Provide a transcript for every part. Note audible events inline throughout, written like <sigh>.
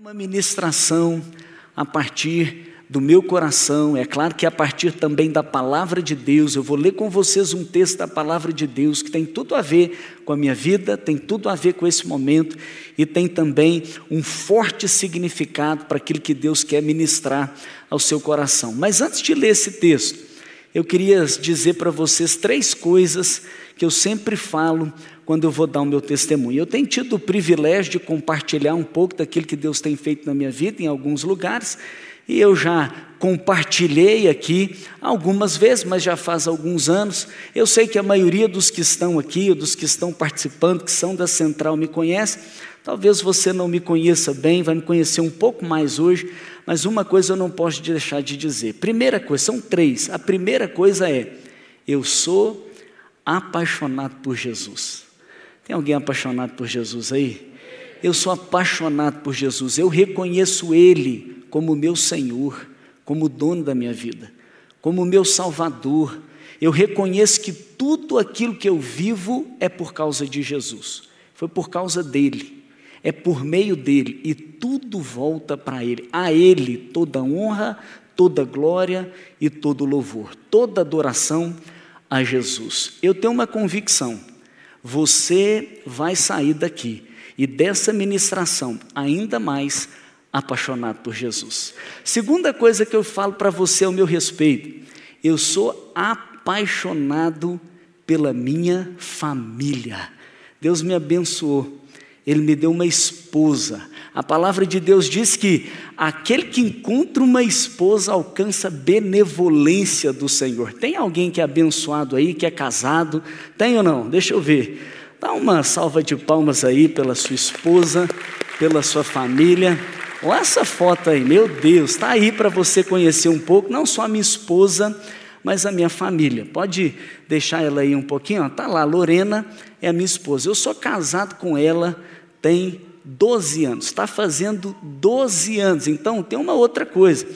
uma ministração a partir do meu coração, é claro que a partir também da palavra de Deus, eu vou ler com vocês um texto da palavra de Deus que tem tudo a ver com a minha vida, tem tudo a ver com esse momento e tem também um forte significado para aquilo que Deus quer ministrar ao seu coração. Mas antes de ler esse texto, eu queria dizer para vocês três coisas que eu sempre falo quando eu vou dar o meu testemunho. Eu tenho tido o privilégio de compartilhar um pouco daquilo que Deus tem feito na minha vida em alguns lugares, e eu já compartilhei aqui algumas vezes, mas já faz alguns anos. Eu sei que a maioria dos que estão aqui, ou dos que estão participando, que são da Central, me conhece. Talvez você não me conheça bem, vai me conhecer um pouco mais hoje, mas uma coisa eu não posso deixar de dizer. Primeira coisa, são três. A primeira coisa é: eu sou apaixonado por Jesus. Tem alguém apaixonado por Jesus aí? Eu sou apaixonado por Jesus, eu reconheço Ele como meu Senhor, como dono da minha vida, como meu Salvador. Eu reconheço que tudo aquilo que eu vivo é por causa de Jesus, foi por causa dele, é por meio dele e tudo volta para ele. A ele toda honra, toda glória e todo louvor, toda adoração a Jesus. Eu tenho uma convicção: você vai sair daqui e dessa ministração ainda mais apaixonado por Jesus. Segunda coisa que eu falo para você ao meu respeito, eu sou apaixonado pela minha família. Deus me abençoou. Ele me deu uma esposa. A palavra de Deus diz que aquele que encontra uma esposa alcança benevolência do Senhor. Tem alguém que é abençoado aí, que é casado? Tem ou não? Deixa eu ver. Dá uma salva de palmas aí pela sua esposa, pela sua família. Olha essa foto aí, meu Deus, está aí para você conhecer um pouco, não só a minha esposa, mas a minha família. Pode deixar ela aí um pouquinho, está lá, Lorena é a minha esposa. Eu sou casado com ela tem 12 anos, está fazendo 12 anos. Então tem uma outra coisa.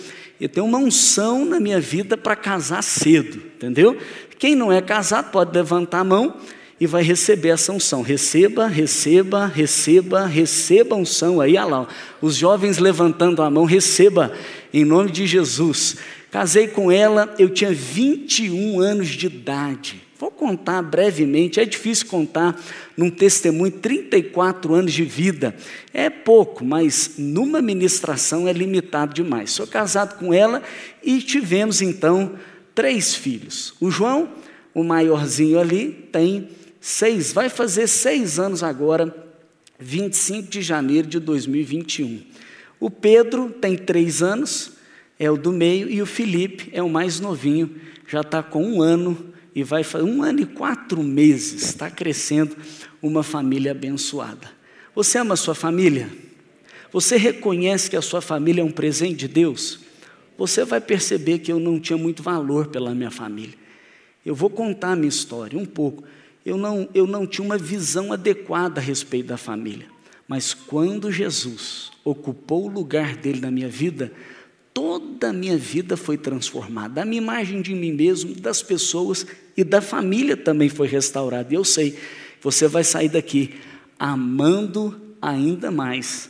Eu tenho uma unção na minha vida para casar cedo, entendeu? Quem não é casado pode levantar a mão e vai receber essa unção. Receba, receba, receba, receba a unção. Aí, olha lá, os jovens levantando a mão, receba, em nome de Jesus. Casei com ela, eu tinha 21 anos de idade. Vou contar brevemente, é difícil contar num testemunho 34 anos de vida. É pouco, mas numa ministração é limitado demais. Sou casado com ela e tivemos então três filhos. O João, o maiorzinho ali, tem seis, vai fazer seis anos agora, 25 de janeiro de 2021. O Pedro tem três anos, é o do meio, e o Felipe é o mais novinho, já está com um ano e vai fazer um ano e quatro meses, está crescendo uma família abençoada. Você ama a sua família? Você reconhece que a sua família é um presente de Deus? Você vai perceber que eu não tinha muito valor pela minha família. Eu vou contar a minha história um pouco eu não, eu não tinha uma visão adequada a respeito da família. Mas quando Jesus ocupou o lugar dele na minha vida, toda a minha vida foi transformada. A minha imagem de mim mesmo, das pessoas e da família também foi restaurada. E eu sei, você vai sair daqui amando ainda mais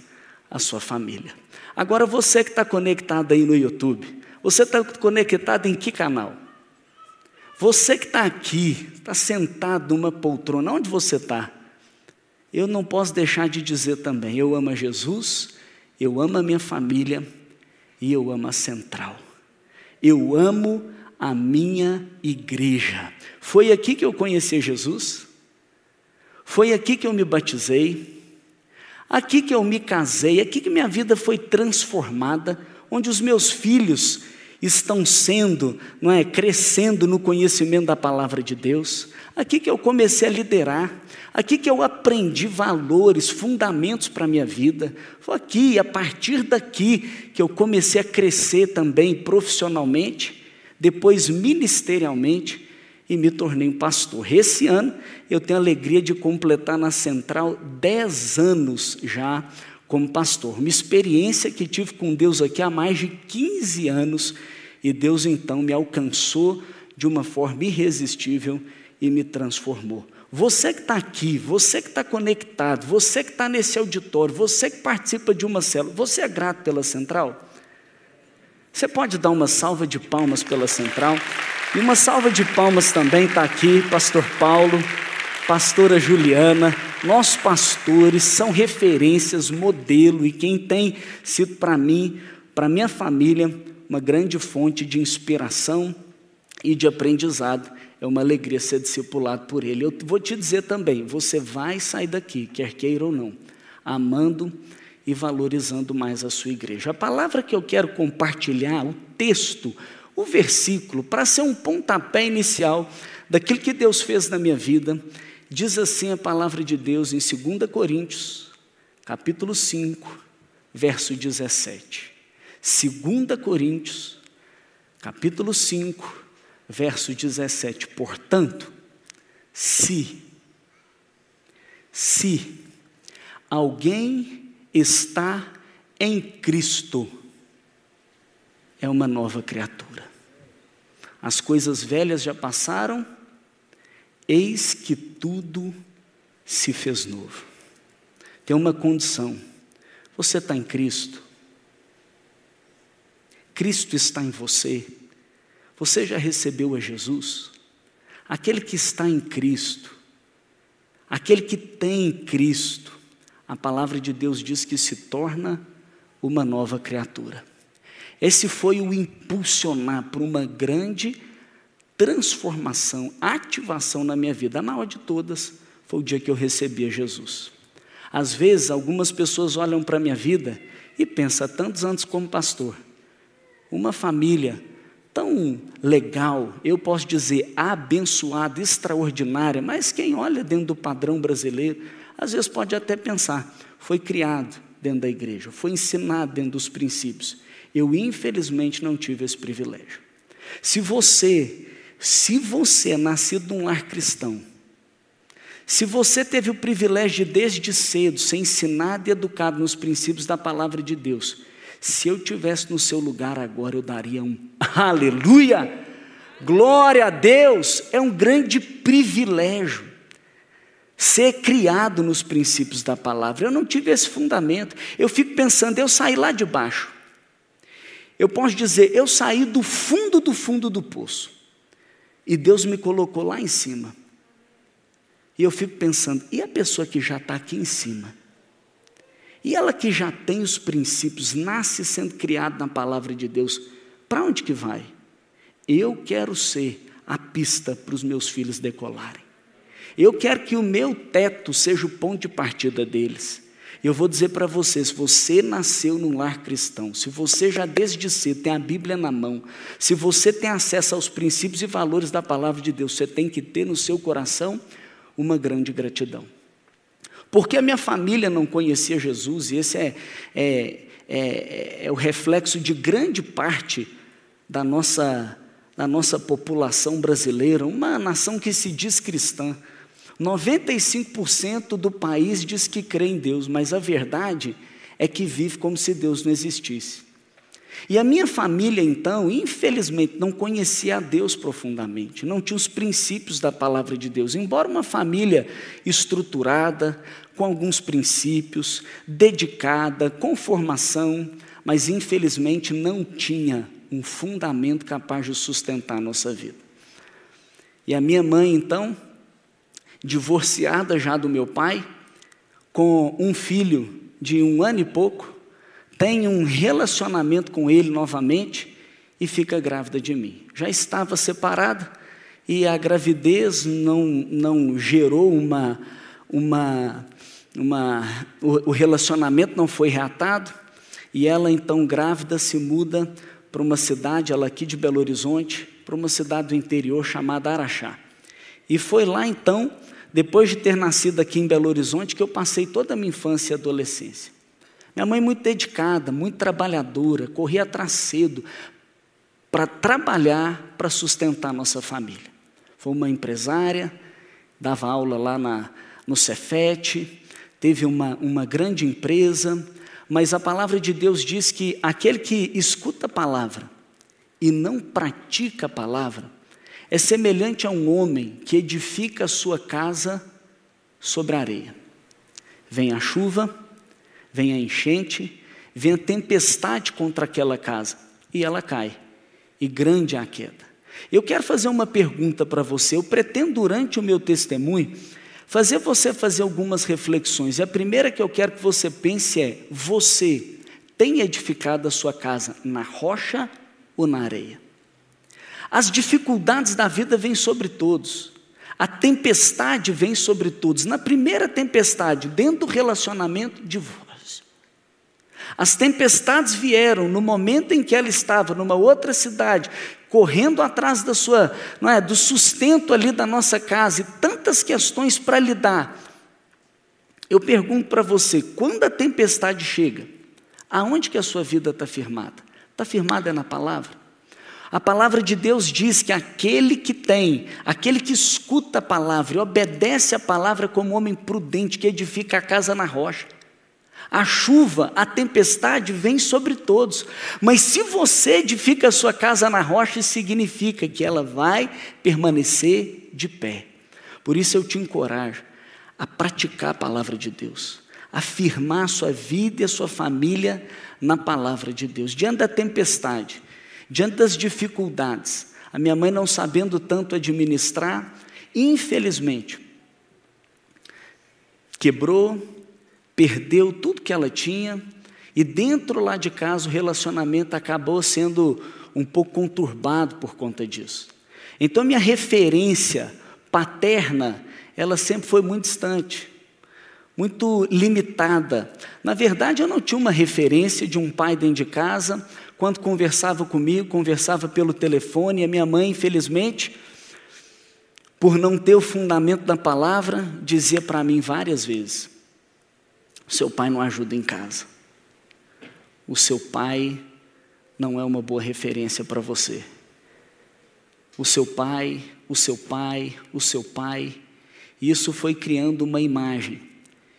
a sua família. Agora, você que está conectado aí no YouTube, você está conectado em que canal? Você que está aqui, está sentado numa poltrona, onde você está? Eu não posso deixar de dizer também: eu amo a Jesus, eu amo a minha família e eu amo a central. Eu amo a minha igreja. Foi aqui que eu conheci Jesus, foi aqui que eu me batizei, aqui que eu me casei, aqui que minha vida foi transformada, onde os meus filhos estão sendo, não é, crescendo no conhecimento da palavra de Deus. Aqui que eu comecei a liderar, aqui que eu aprendi valores, fundamentos para a minha vida. Foi aqui, a partir daqui, que eu comecei a crescer também profissionalmente, depois ministerialmente e me tornei um pastor. Esse ano eu tenho a alegria de completar na central 10 anos já como pastor. Uma experiência que tive com Deus aqui há mais de 15 anos e Deus então me alcançou de uma forma irresistível e me transformou. Você que está aqui, você que está conectado, você que está nesse auditório, você que participa de uma célula, você é grato pela central? Você pode dar uma salva de palmas pela central? E uma salva de palmas também está aqui, Pastor Paulo, Pastora Juliana, nossos pastores são referências, modelo, e quem tem sido para mim, para minha família, uma grande fonte de inspiração e de aprendizado é uma alegria ser discipulado por Ele. Eu vou te dizer também: você vai sair daqui, quer queira ou não, amando e valorizando mais a sua igreja. A palavra que eu quero compartilhar, o texto, o versículo, para ser um pontapé inicial daquilo que Deus fez na minha vida, diz assim a palavra de Deus em 2 Coríntios, capítulo 5, verso 17. 2 Coríntios, capítulo 5, verso 17. Portanto, se, se alguém está em Cristo, é uma nova criatura. As coisas velhas já passaram, eis que tudo se fez novo. Tem uma condição: você está em Cristo, Cristo está em você. Você já recebeu a Jesus? Aquele que está em Cristo, aquele que tem Cristo, a palavra de Deus diz que se torna uma nova criatura. Esse foi o impulsionar para uma grande transformação, ativação na minha vida. A maior de todas foi o dia que eu recebi a Jesus. Às vezes, algumas pessoas olham para a minha vida e pensam, tantos anos como pastor, uma família tão legal, eu posso dizer abençoada, extraordinária, mas quem olha dentro do padrão brasileiro, às vezes pode até pensar, foi criado dentro da igreja, foi ensinado dentro dos princípios. Eu, infelizmente, não tive esse privilégio. Se você, se você é nascido num lar cristão, se você teve o privilégio de, desde cedo, ser ensinado e educado nos princípios da palavra de Deus, se eu tivesse no seu lugar agora, eu daria um <laughs> aleluia. Glória a Deus, é um grande privilégio ser criado nos princípios da palavra. Eu não tive esse fundamento. Eu fico pensando, eu saí lá de baixo. Eu posso dizer, eu saí do fundo do fundo do poço. E Deus me colocou lá em cima. E eu fico pensando, e a pessoa que já está aqui em cima? E ela que já tem os princípios, nasce sendo criada na palavra de Deus, para onde que vai? Eu quero ser a pista para os meus filhos decolarem. Eu quero que o meu teto seja o ponto de partida deles. Eu vou dizer para você: se você nasceu num lar cristão, se você já desde cedo tem a Bíblia na mão, se você tem acesso aos princípios e valores da palavra de Deus, você tem que ter no seu coração uma grande gratidão. Porque a minha família não conhecia Jesus, e esse é, é, é, é o reflexo de grande parte da nossa, da nossa população brasileira, uma nação que se diz cristã. 95% do país diz que crê em Deus, mas a verdade é que vive como se Deus não existisse. E a minha família, então, infelizmente, não conhecia a Deus profundamente, não tinha os princípios da palavra de Deus. Embora uma família estruturada, com alguns princípios, dedicada, com formação, mas infelizmente não tinha um fundamento capaz de sustentar a nossa vida. E a minha mãe, então, divorciada já do meu pai, com um filho de um ano e pouco, tem um relacionamento com ele novamente e fica grávida de mim. Já estava separada e a gravidez não, não gerou uma, uma, uma o, o relacionamento não foi reatado e ela então grávida se muda para uma cidade, ela aqui de Belo Horizonte, para uma cidade do interior chamada Araxá. E foi lá então, depois de ter nascido aqui em Belo Horizonte, que eu passei toda a minha infância e adolescência. Minha mãe muito dedicada, muito trabalhadora, corria atrás cedo para trabalhar, para sustentar nossa família. Foi uma empresária, dava aula lá na, no Cefete, teve uma, uma grande empresa, mas a palavra de Deus diz que aquele que escuta a palavra e não pratica a palavra é semelhante a um homem que edifica a sua casa sobre a areia. Vem a chuva, vem a enchente, vem a tempestade contra aquela casa e ela cai, e grande é a queda. Eu quero fazer uma pergunta para você. Eu pretendo, durante o meu testemunho, fazer você fazer algumas reflexões. E a primeira que eu quero que você pense é: você tem edificado a sua casa na rocha ou na areia? As dificuldades da vida vêm sobre todos. A tempestade vem sobre todos. Na primeira tempestade, dentro do relacionamento, divórcio. As tempestades vieram no momento em que ela estava numa outra cidade, correndo atrás da sua, não é, do sustento ali da nossa casa e tantas questões para lidar. Eu pergunto para você, quando a tempestade chega, aonde que a sua vida está firmada? Está firmada na palavra? A palavra de Deus diz que aquele que tem, aquele que escuta a palavra e obedece a palavra como homem prudente que edifica a casa na rocha, a chuva, a tempestade vem sobre todos, mas se você edifica a sua casa na rocha, significa que ela vai permanecer de pé. Por isso eu te encorajo a praticar a palavra de Deus, a firmar a sua vida e a sua família na palavra de Deus. Diante da tempestade, diante das dificuldades, a minha mãe não sabendo tanto administrar, infelizmente, quebrou, perdeu tudo que ela tinha, e dentro lá de casa o relacionamento acabou sendo um pouco conturbado por conta disso. Então minha referência paterna, ela sempre foi muito distante, muito limitada. Na verdade, eu não tinha uma referência de um pai dentro de casa, quando conversava comigo, conversava pelo telefone, e a minha mãe, infelizmente, por não ter o fundamento da palavra, dizia para mim várias vezes: seu pai não ajuda em casa. O seu pai não é uma boa referência para você. O seu pai, o seu pai, o seu pai. Isso foi criando uma imagem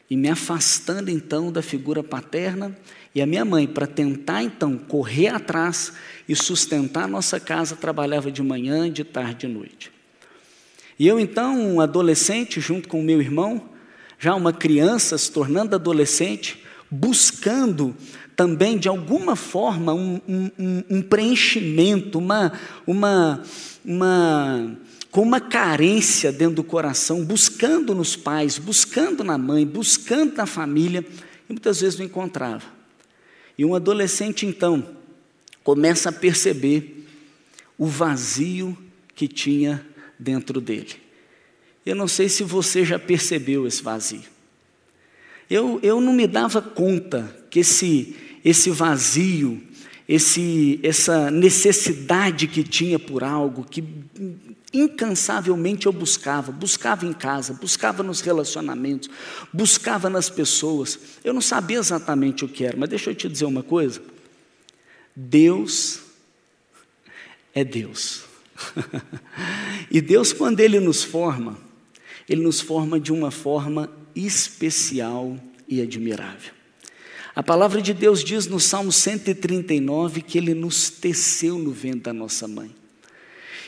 e me afastando então da figura paterna e a minha mãe, para tentar então correr atrás e sustentar a nossa casa, trabalhava de manhã, de tarde de noite. E eu então, um adolescente, junto com o meu irmão, já uma criança se tornando adolescente, buscando também de alguma forma um, um, um preenchimento, uma, uma, uma, com uma carência dentro do coração, buscando nos pais, buscando na mãe, buscando na família, e muitas vezes não encontrava. E um adolescente então começa a perceber o vazio que tinha dentro dele. Eu não sei se você já percebeu esse vazio. Eu, eu não me dava conta que esse, esse vazio, esse, essa necessidade que tinha por algo, que incansavelmente eu buscava, buscava em casa, buscava nos relacionamentos, buscava nas pessoas. Eu não sabia exatamente o que era, mas deixa eu te dizer uma coisa. Deus é Deus. <laughs> e Deus, quando Ele nos forma, ele nos forma de uma forma especial e admirável. A palavra de Deus diz no Salmo 139 que Ele nos teceu no ventre da nossa mãe.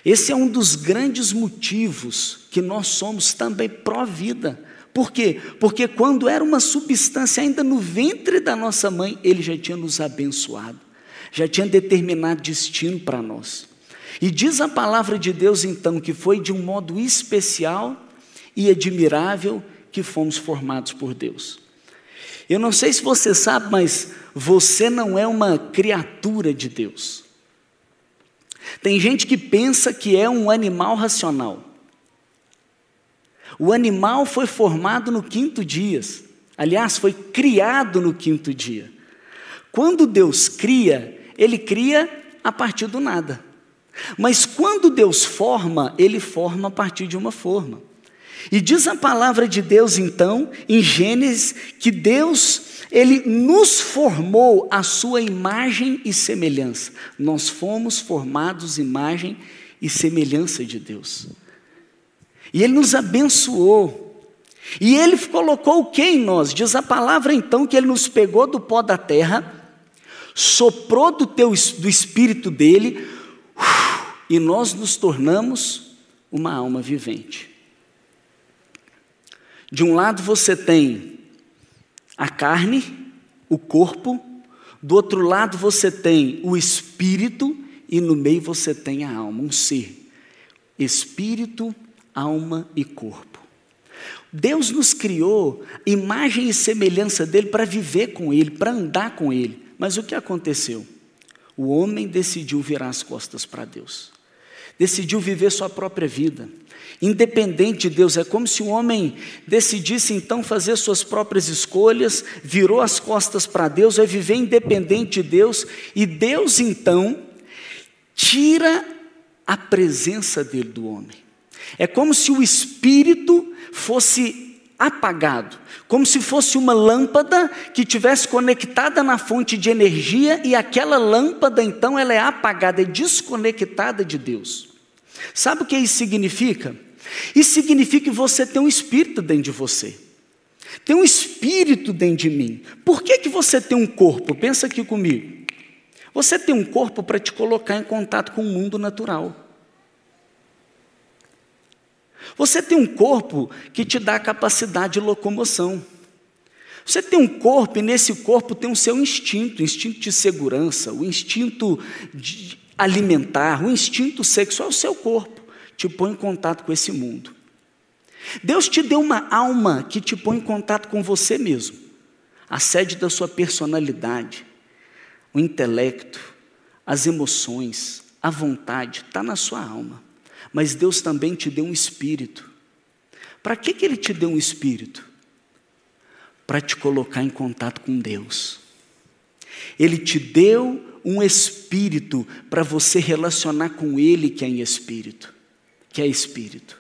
Esse é um dos grandes motivos que nós somos também pró-vida. Por quê? Porque quando era uma substância ainda no ventre da nossa mãe, Ele já tinha nos abençoado, já tinha determinado destino para nós. E diz a palavra de Deus então que foi de um modo especial e admirável que fomos formados por Deus. Eu não sei se você sabe, mas você não é uma criatura de Deus. Tem gente que pensa que é um animal racional. O animal foi formado no quinto dia, aliás, foi criado no quinto dia. Quando Deus cria, Ele cria a partir do nada. Mas quando Deus forma, Ele forma a partir de uma forma. E diz a palavra de Deus então, em Gênesis, que Deus, ele nos formou a sua imagem e semelhança. Nós fomos formados imagem e semelhança de Deus. E ele nos abençoou. E ele colocou o que em nós? Diz a palavra então que ele nos pegou do pó da terra, soprou do teu do espírito dele, e nós nos tornamos uma alma vivente. De um lado você tem a carne, o corpo, do outro lado você tem o espírito e no meio você tem a alma, um ser. Espírito, alma e corpo. Deus nos criou imagem e semelhança dele para viver com ele, para andar com ele. Mas o que aconteceu? O homem decidiu virar as costas para Deus. Decidiu viver sua própria vida. Independente de Deus, é como se o homem decidisse então fazer suas próprias escolhas, virou as costas para Deus, vai viver independente de Deus, e Deus então tira a presença dele do homem. É como se o espírito fosse apagado, como se fosse uma lâmpada que tivesse conectada na fonte de energia e aquela lâmpada então ela é apagada, é desconectada de Deus. Sabe o que isso significa? Isso significa que você tem um espírito dentro de você. Tem um espírito dentro de mim. Por que, que você tem um corpo? Pensa aqui comigo. Você tem um corpo para te colocar em contato com o mundo natural. Você tem um corpo que te dá a capacidade de locomoção. Você tem um corpo e nesse corpo tem o seu instinto, o instinto de segurança, o instinto de alimentar, o instinto sexual, o seu corpo te põe em contato com esse mundo. Deus te deu uma alma que te põe em contato com você mesmo, a sede da sua personalidade, o intelecto, as emoções, a vontade, está na sua alma. Mas Deus também te deu um espírito. Para que, que Ele te deu um espírito? Para te colocar em contato com Deus. Ele te deu um espírito para você relacionar com Ele que é em espírito, que é espírito.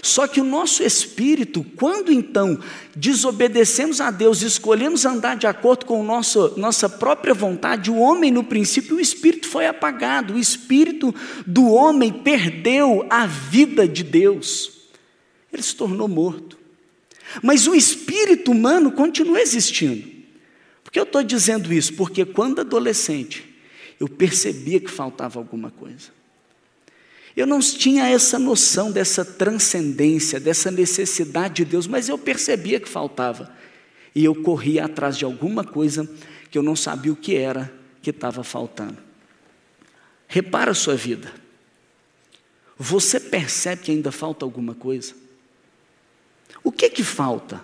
Só que o nosso espírito, quando então desobedecemos a Deus, escolhemos andar de acordo com nosso, nossa própria vontade, o homem, no princípio, o espírito foi apagado, o espírito do homem perdeu a vida de Deus, ele se tornou morto. Mas o espírito humano continua existindo. Por que eu estou dizendo isso? Porque quando adolescente, eu percebia que faltava alguma coisa. Eu não tinha essa noção dessa transcendência, dessa necessidade de Deus, mas eu percebia que faltava. E eu corria atrás de alguma coisa que eu não sabia o que era que estava faltando. Repara a sua vida. Você percebe que ainda falta alguma coisa? O que que falta?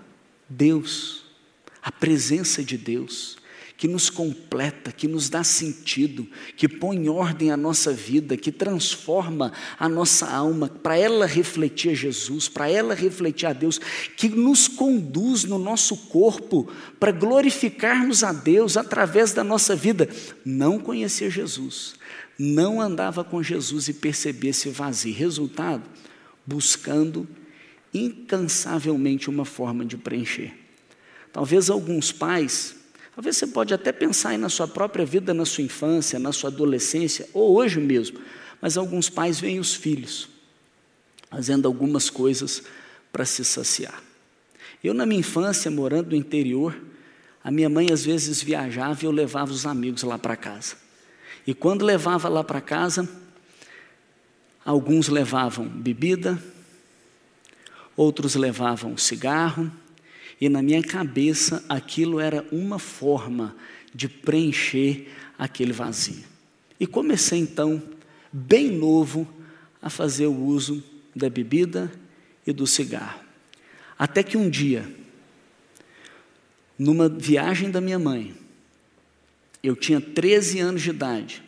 Deus, a presença de Deus, que nos completa, que nos dá sentido, que põe em ordem a nossa vida, que transforma a nossa alma para ela refletir a Jesus, para ela refletir a Deus, que nos conduz no nosso corpo para glorificarmos a Deus através da nossa vida. Não conhecia Jesus, não andava com Jesus e percebia esse vazio. Resultado, buscando incansavelmente uma forma de preencher. Talvez alguns pais Talvez você pode até pensar aí na sua própria vida, na sua infância, na sua adolescência, ou hoje mesmo, mas alguns pais veem os filhos fazendo algumas coisas para se saciar. Eu, na minha infância, morando no interior, a minha mãe às vezes viajava e eu levava os amigos lá para casa. E quando levava lá para casa, alguns levavam bebida, outros levavam cigarro, e na minha cabeça aquilo era uma forma de preencher aquele vazio. E comecei então, bem novo, a fazer o uso da bebida e do cigarro. Até que um dia, numa viagem da minha mãe, eu tinha 13 anos de idade,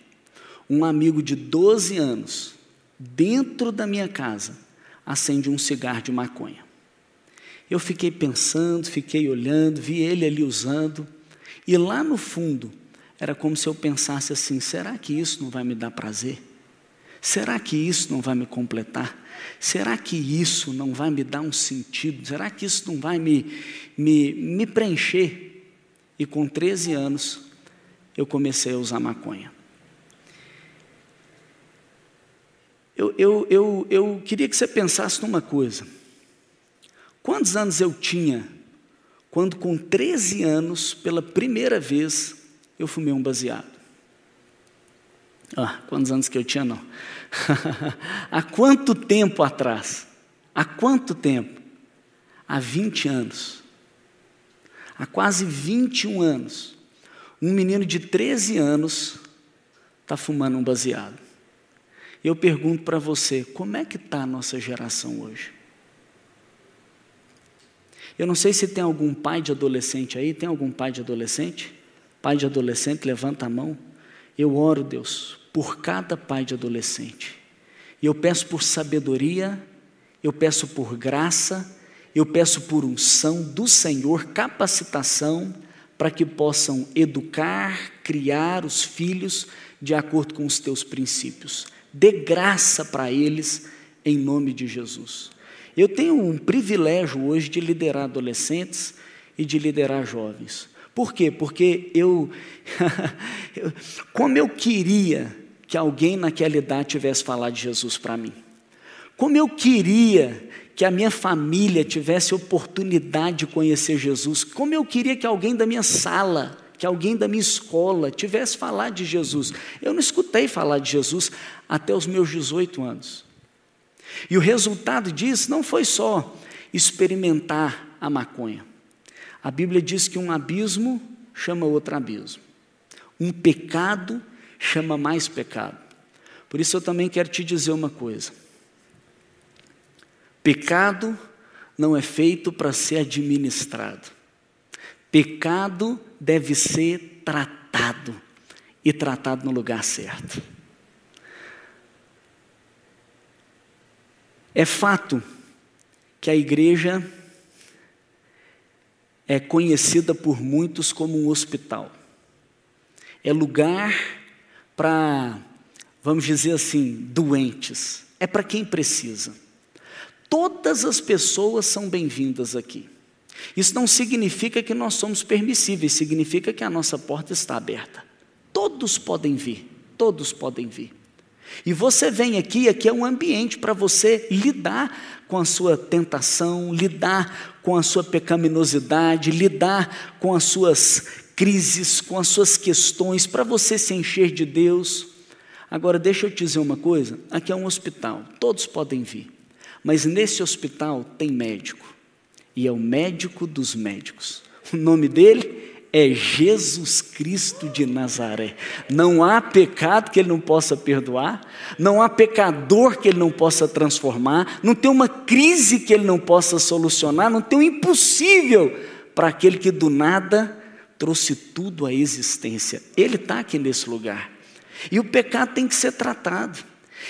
um amigo de 12 anos, dentro da minha casa, acende um cigarro de maconha. Eu fiquei pensando, fiquei olhando, vi ele ali usando, e lá no fundo, era como se eu pensasse assim: será que isso não vai me dar prazer? Será que isso não vai me completar? Será que isso não vai me dar um sentido? Será que isso não vai me, me, me preencher? E com 13 anos, eu comecei a usar maconha. Eu, eu, eu, eu queria que você pensasse numa coisa. Quantos anos eu tinha quando, com 13 anos, pela primeira vez, eu fumei um baseado? Ah, quantos anos que eu tinha, não? <laughs> Há quanto tempo atrás? Há quanto tempo? Há 20 anos. Há quase 21 anos. Um menino de 13 anos está fumando um baseado. Eu pergunto para você, como é que está a nossa geração hoje? Eu não sei se tem algum pai de adolescente aí, tem algum pai de adolescente? Pai de adolescente, levanta a mão. Eu oro, Deus, por cada pai de adolescente. E eu peço por sabedoria, eu peço por graça, eu peço por unção do Senhor, capacitação, para que possam educar, criar os filhos de acordo com os teus princípios. Dê graça para eles, em nome de Jesus. Eu tenho um privilégio hoje de liderar adolescentes e de liderar jovens. Por quê? Porque eu, <laughs> como eu queria que alguém naquela idade tivesse falado de Jesus para mim. Como eu queria que a minha família tivesse oportunidade de conhecer Jesus. Como eu queria que alguém da minha sala, que alguém da minha escola tivesse falado de Jesus. Eu não escutei falar de Jesus até os meus 18 anos. E o resultado disso não foi só experimentar a maconha. A Bíblia diz que um abismo chama outro abismo. Um pecado chama mais pecado. Por isso eu também quero te dizer uma coisa. Pecado não é feito para ser administrado. Pecado deve ser tratado e tratado no lugar certo. É fato que a igreja é conhecida por muitos como um hospital. É lugar para, vamos dizer assim, doentes, é para quem precisa. Todas as pessoas são bem-vindas aqui. Isso não significa que nós somos permissíveis, significa que a nossa porta está aberta. Todos podem vir, todos podem vir. E você vem aqui, aqui é um ambiente para você lidar com a sua tentação, lidar com a sua pecaminosidade, lidar com as suas crises, com as suas questões, para você se encher de Deus. Agora, deixa eu te dizer uma coisa: aqui é um hospital, todos podem vir, mas nesse hospital tem médico, e é o médico dos médicos. O nome dele é Jesus Cristo de Nazaré. Não há pecado que ele não possa perdoar, não há pecador que ele não possa transformar, não tem uma crise que ele não possa solucionar, não tem um impossível para aquele que do nada trouxe tudo à existência. Ele está aqui nesse lugar. E o pecado tem que ser tratado.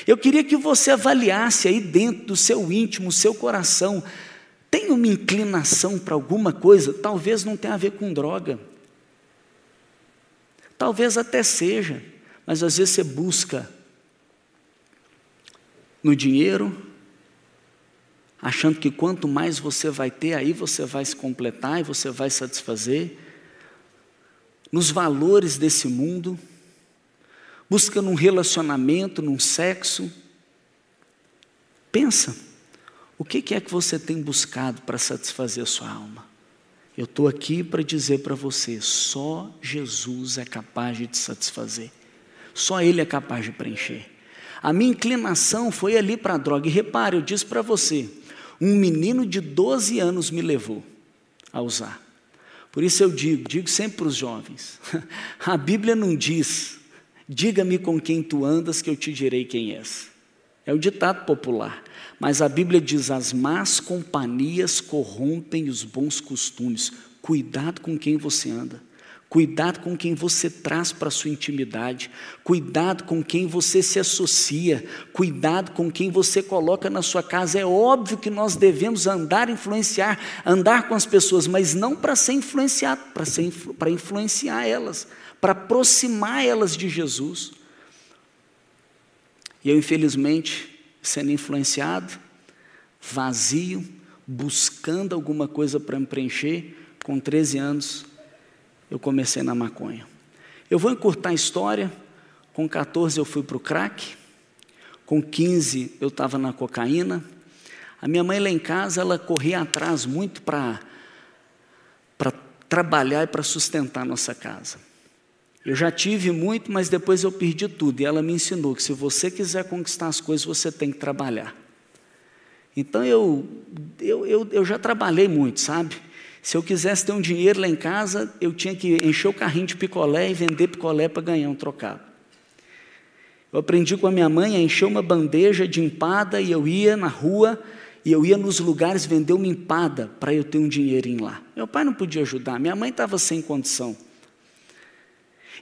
Eu queria que você avaliasse aí dentro do seu íntimo, seu coração. Tem uma inclinação para alguma coisa? Talvez não tenha a ver com droga. Talvez até seja, mas às vezes você busca no dinheiro, achando que quanto mais você vai ter, aí você vai se completar e você vai satisfazer nos valores desse mundo, busca num relacionamento, num sexo. Pensa, o que é que você tem buscado para satisfazer a sua alma? Eu estou aqui para dizer para você: só Jesus é capaz de te satisfazer, só Ele é capaz de preencher. A minha inclinação foi ali para a droga, e repare, eu disse para você: um menino de 12 anos me levou a usar. Por isso eu digo, digo sempre para os jovens: <laughs> a Bíblia não diz, diga-me com quem tu andas que eu te direi quem és. É o ditado popular. Mas a Bíblia diz: as más companhias corrompem os bons costumes. Cuidado com quem você anda. Cuidado com quem você traz para a sua intimidade, cuidado com quem você se associa, cuidado com quem você coloca na sua casa. É óbvio que nós devemos andar, influenciar, andar com as pessoas, mas não para ser influenciado, para, ser, para influenciar elas, para aproximar elas de Jesus. E eu, infelizmente, sendo influenciado, vazio, buscando alguma coisa para me preencher, com 13 anos, eu comecei na maconha. Eu vou encurtar a história. Com 14 eu fui para o crack. Com 15 eu estava na cocaína. A minha mãe lá em casa, ela corria atrás muito para trabalhar e para sustentar a nossa casa. Eu já tive muito, mas depois eu perdi tudo. E ela me ensinou que se você quiser conquistar as coisas, você tem que trabalhar. Então eu, eu, eu, eu já trabalhei muito, sabe? Se eu quisesse ter um dinheiro lá em casa, eu tinha que encher o carrinho de picolé e vender picolé para ganhar um trocado. Eu aprendi com a minha mãe a encher uma bandeja de empada e eu ia na rua e eu ia nos lugares vender uma empada para eu ter um dinheirinho lá. Meu pai não podia ajudar, minha mãe estava sem condição.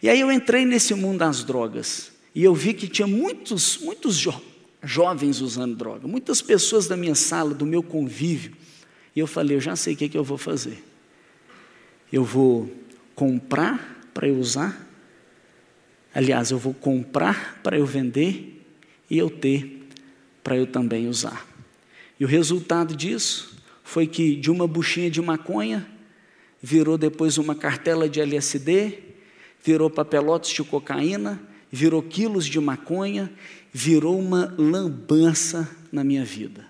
E aí eu entrei nesse mundo das drogas e eu vi que tinha muitos, muitos jo jovens usando droga, muitas pessoas da minha sala, do meu convívio. E eu falei, eu já sei o que, é que eu vou fazer. Eu vou comprar para eu usar. Aliás, eu vou comprar para eu vender e eu ter para eu também usar. E o resultado disso foi que de uma buchinha de maconha virou depois uma cartela de LSD, virou papelotes de cocaína, virou quilos de maconha, virou uma lambança na minha vida.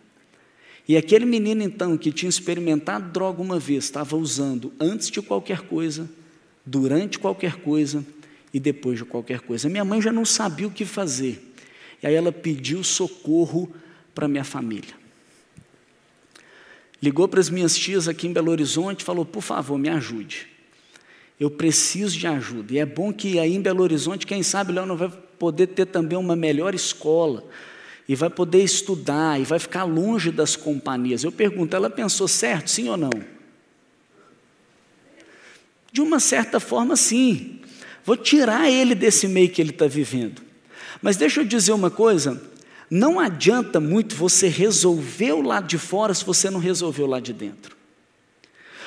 E aquele menino, então, que tinha experimentado droga uma vez, estava usando antes de qualquer coisa, durante qualquer coisa e depois de qualquer coisa. Minha mãe já não sabia o que fazer. E aí ela pediu socorro para minha família. Ligou para as minhas tias aqui em Belo Horizonte e falou: por favor, me ajude. Eu preciso de ajuda. E é bom que aí em Belo Horizonte, quem sabe, Leão não vai poder ter também uma melhor escola. E vai poder estudar, e vai ficar longe das companhias. Eu pergunto, ela pensou certo, sim ou não? De uma certa forma, sim. Vou tirar ele desse meio que ele está vivendo. Mas deixa eu dizer uma coisa: não adianta muito você resolver o lado de fora se você não resolver o lado de dentro.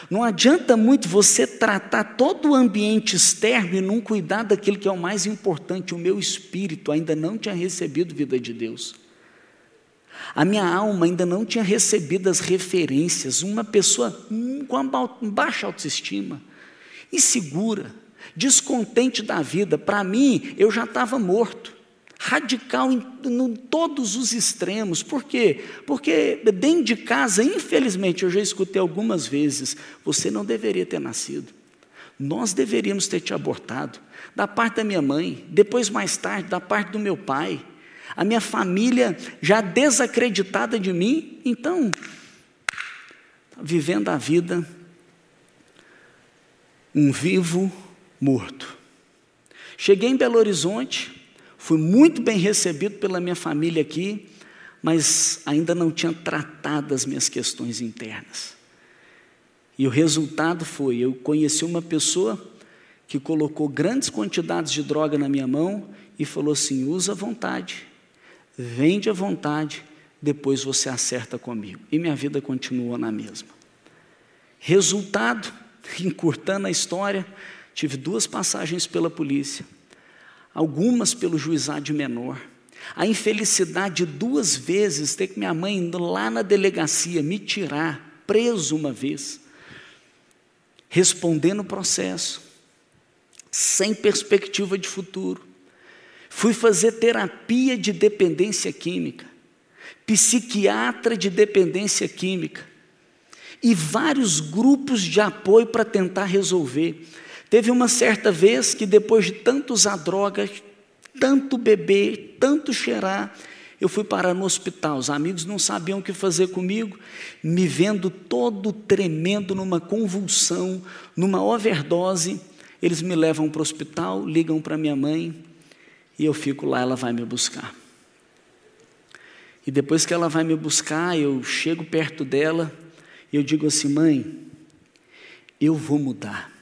Não adianta muito você tratar todo o ambiente externo e não cuidar daquilo que é o mais importante. O meu espírito ainda não tinha recebido vida de Deus. A minha alma ainda não tinha recebido as referências. Uma pessoa com baixa autoestima, insegura, descontente da vida. Para mim, eu já estava morto radical em, em, todos os extremos. Por quê? Porque dentro de casa, infelizmente, eu já escutei algumas vezes: você não deveria ter nascido. Nós deveríamos ter te abortado. Da parte da minha mãe, depois, mais tarde, da parte do meu pai. A minha família já desacreditada de mim, então, vivendo a vida, um vivo morto. Cheguei em Belo Horizonte, Fui muito bem recebido pela minha família aqui, mas ainda não tinha tratado as minhas questões internas. E o resultado foi: eu conheci uma pessoa que colocou grandes quantidades de droga na minha mão e falou assim: usa à vontade, vende à vontade, depois você acerta comigo. E minha vida continuou na mesma. Resultado, <laughs> encurtando a história, tive duas passagens pela polícia algumas pelo juizado menor. A infelicidade de duas vezes ter que minha mãe indo lá na delegacia me tirar, preso uma vez, respondendo o processo, sem perspectiva de futuro. Fui fazer terapia de dependência química, psiquiatra de dependência química e vários grupos de apoio para tentar resolver. Teve uma certa vez que, depois de tanto usar droga, tanto beber, tanto cheirar, eu fui parar no hospital. Os amigos não sabiam o que fazer comigo, me vendo todo tremendo numa convulsão, numa overdose. Eles me levam para o hospital, ligam para minha mãe e eu fico lá, ela vai me buscar. E depois que ela vai me buscar, eu chego perto dela e eu digo assim: mãe, eu vou mudar.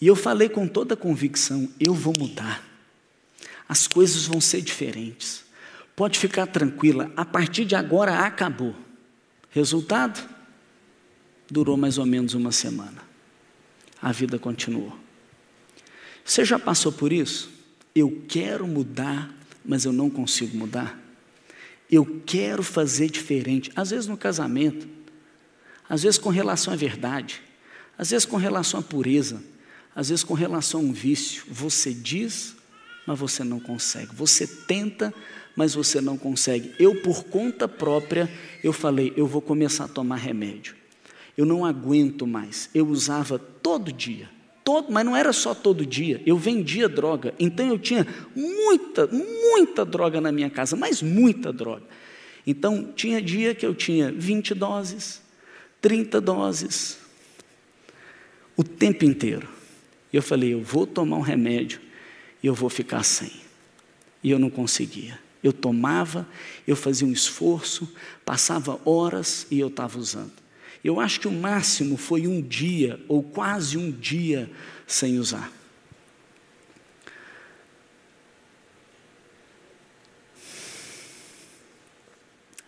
E eu falei com toda convicção: eu vou mudar. As coisas vão ser diferentes. Pode ficar tranquila, a partir de agora acabou. Resultado? Durou mais ou menos uma semana. A vida continuou. Você já passou por isso? Eu quero mudar, mas eu não consigo mudar. Eu quero fazer diferente. Às vezes no casamento, às vezes com relação à verdade, às vezes com relação à pureza às vezes, com relação a um vício, você diz, mas você não consegue. Você tenta, mas você não consegue. Eu, por conta própria, eu falei, eu vou começar a tomar remédio. Eu não aguento mais. Eu usava todo dia. todo, mas não era só todo dia. Eu vendia droga, então eu tinha muita, muita droga na minha casa, mas muita droga. Então tinha dia que eu tinha 20 doses, 30 doses, o tempo inteiro. E eu falei, eu vou tomar um remédio e eu vou ficar sem. E eu não conseguia. Eu tomava, eu fazia um esforço, passava horas e eu estava usando. Eu acho que o máximo foi um dia, ou quase um dia, sem usar.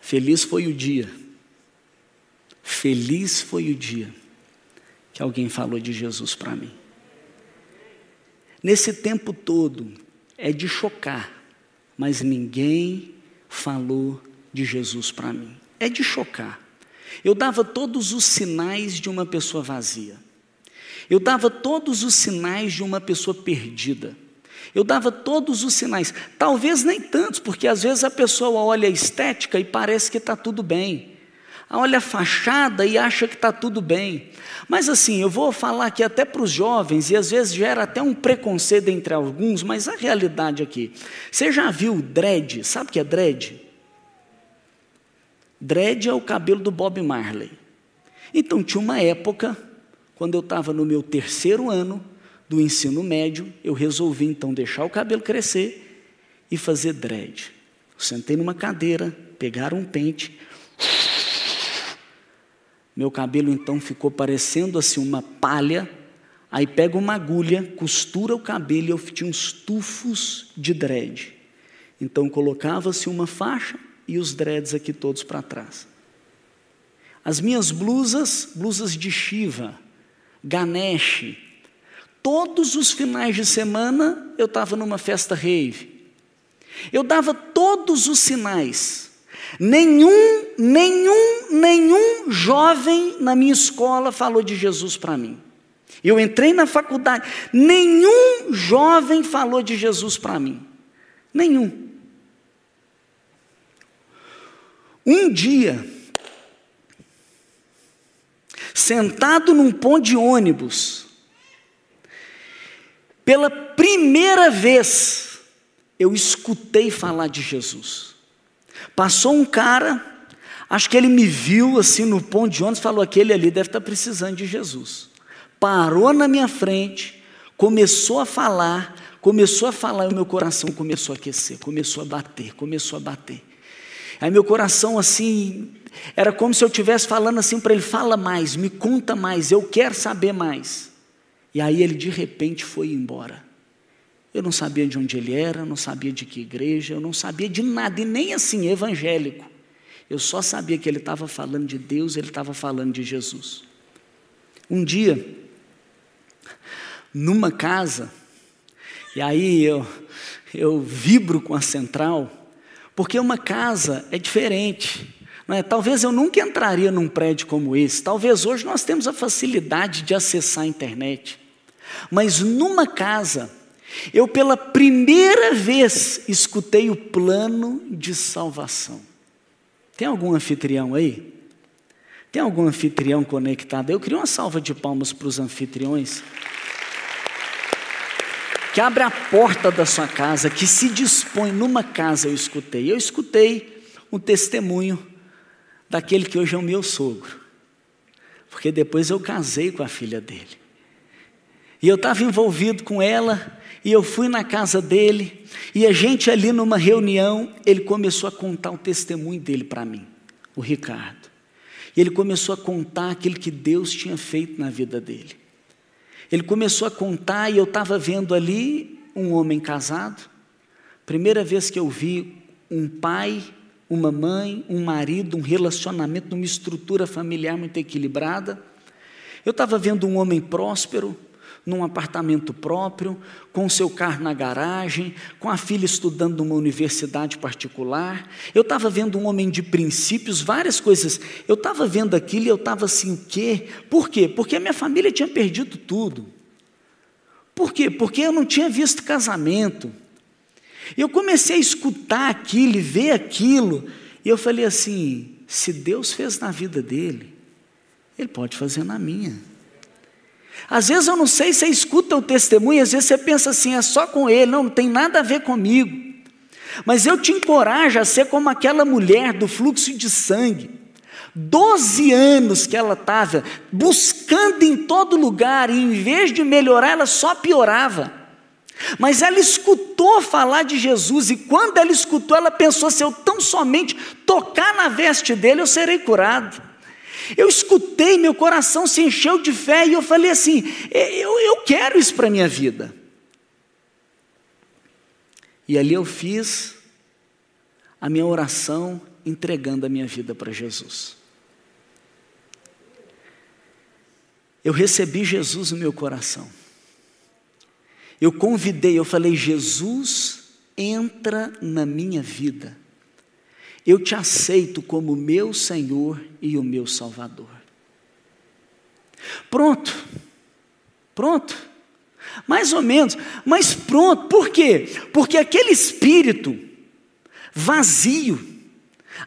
Feliz foi o dia, feliz foi o dia que alguém falou de Jesus para mim. Nesse tempo todo, é de chocar, mas ninguém falou de Jesus para mim. É de chocar. Eu dava todos os sinais de uma pessoa vazia. Eu dava todos os sinais de uma pessoa perdida. Eu dava todos os sinais, talvez nem tantos, porque às vezes a pessoa olha a estética e parece que está tudo bem. Olha a fachada e acha que está tudo bem. Mas assim, eu vou falar aqui até para os jovens, e às vezes gera até um preconceito entre alguns, mas a realidade aqui. Você já viu dread? Sabe o que é dread? Dread é o cabelo do Bob Marley. Então tinha uma época, quando eu estava no meu terceiro ano do ensino médio, eu resolvi então deixar o cabelo crescer e fazer dread. Sentei numa cadeira, pegaram um pente. Meu cabelo então ficou parecendo assim uma palha. Aí pega uma agulha, costura o cabelo e eu tinha uns tufos de dread. Então colocava-se uma faixa, e os dreads aqui todos para trás. As minhas blusas, blusas de Shiva, Ganesh, todos os finais de semana eu estava numa festa rave. Eu dava todos os sinais. Nenhum, nenhum, nenhum jovem na minha escola falou de Jesus para mim. Eu entrei na faculdade, nenhum jovem falou de Jesus para mim. Nenhum. Um dia, sentado num ponto de ônibus, pela primeira vez, eu escutei falar de Jesus. Passou um cara, acho que ele me viu assim no ponto de ônibus, falou: aquele ali deve estar precisando de Jesus. Parou na minha frente, começou a falar, começou a falar e o meu coração começou a aquecer, começou a bater, começou a bater. Aí meu coração assim, era como se eu estivesse falando assim para ele: fala mais, me conta mais, eu quero saber mais. E aí ele de repente foi embora. Eu não sabia de onde ele era, não sabia de que igreja, eu não sabia de nada, e nem assim evangélico. Eu só sabia que ele estava falando de Deus, ele estava falando de Jesus. Um dia, numa casa, e aí eu, eu vibro com a central, porque uma casa é diferente. É? Talvez eu nunca entraria num prédio como esse. Talvez hoje nós temos a facilidade de acessar a internet. Mas numa casa, eu pela primeira vez escutei o plano de salvação. Tem algum anfitrião aí? Tem algum anfitrião conectado? Eu queria uma salva de palmas para os anfitriões que abre a porta da sua casa, que se dispõe numa casa, eu escutei. Eu escutei um testemunho daquele que hoje é o meu sogro, porque depois eu casei com a filha dele. E eu estava envolvido com ela, e eu fui na casa dele, e a gente ali numa reunião, ele começou a contar o testemunho dele para mim, o Ricardo. E ele começou a contar aquilo que Deus tinha feito na vida dele. Ele começou a contar e eu estava vendo ali um homem casado. Primeira vez que eu vi um pai, uma mãe, um marido, um relacionamento, uma estrutura familiar muito equilibrada. Eu estava vendo um homem próspero, num apartamento próprio, com seu carro na garagem, com a filha estudando numa universidade particular. Eu estava vendo um homem de princípios, várias coisas. Eu estava vendo aquilo e eu estava assim, o quê? Por quê? Porque a minha família tinha perdido tudo. Por quê? Porque eu não tinha visto casamento. Eu comecei a escutar aquilo e ver aquilo, e eu falei assim: se Deus fez na vida dele, Ele pode fazer na minha. Às vezes eu não sei se você escuta o testemunho, às vezes você pensa assim, é só com ele, não, não tem nada a ver comigo. Mas eu te encorajo a ser como aquela mulher do fluxo de sangue. Doze anos que ela estava buscando em todo lugar, e em vez de melhorar, ela só piorava. Mas ela escutou falar de Jesus, e quando ela escutou, ela pensou: se eu tão somente tocar na veste dele, eu serei curado. Eu escutei, meu coração se encheu de fé, e eu falei assim: eu, eu quero isso para a minha vida. E ali eu fiz a minha oração entregando a minha vida para Jesus. Eu recebi Jesus no meu coração. Eu convidei, eu falei: Jesus, entra na minha vida. Eu te aceito como meu Senhor e o meu Salvador. Pronto, pronto. Mais ou menos, mas pronto, por quê? Porque aquele espírito vazio,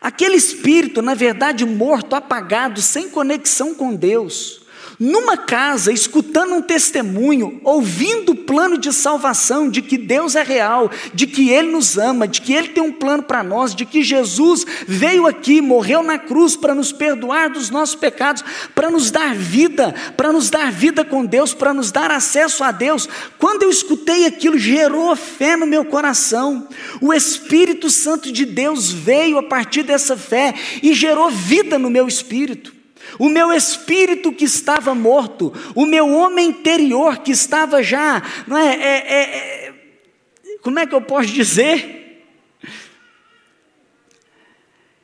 aquele espírito, na verdade, morto, apagado, sem conexão com Deus, numa casa, escutando um testemunho, ouvindo o plano de salvação, de que Deus é real, de que Ele nos ama, de que Ele tem um plano para nós, de que Jesus veio aqui, morreu na cruz para nos perdoar dos nossos pecados, para nos dar vida, para nos dar vida com Deus, para nos dar acesso a Deus. Quando eu escutei aquilo, gerou fé no meu coração. O Espírito Santo de Deus veio a partir dessa fé e gerou vida no meu espírito o meu espírito que estava morto, o meu homem interior que estava já, não é, é, é, é como é que eu posso dizer?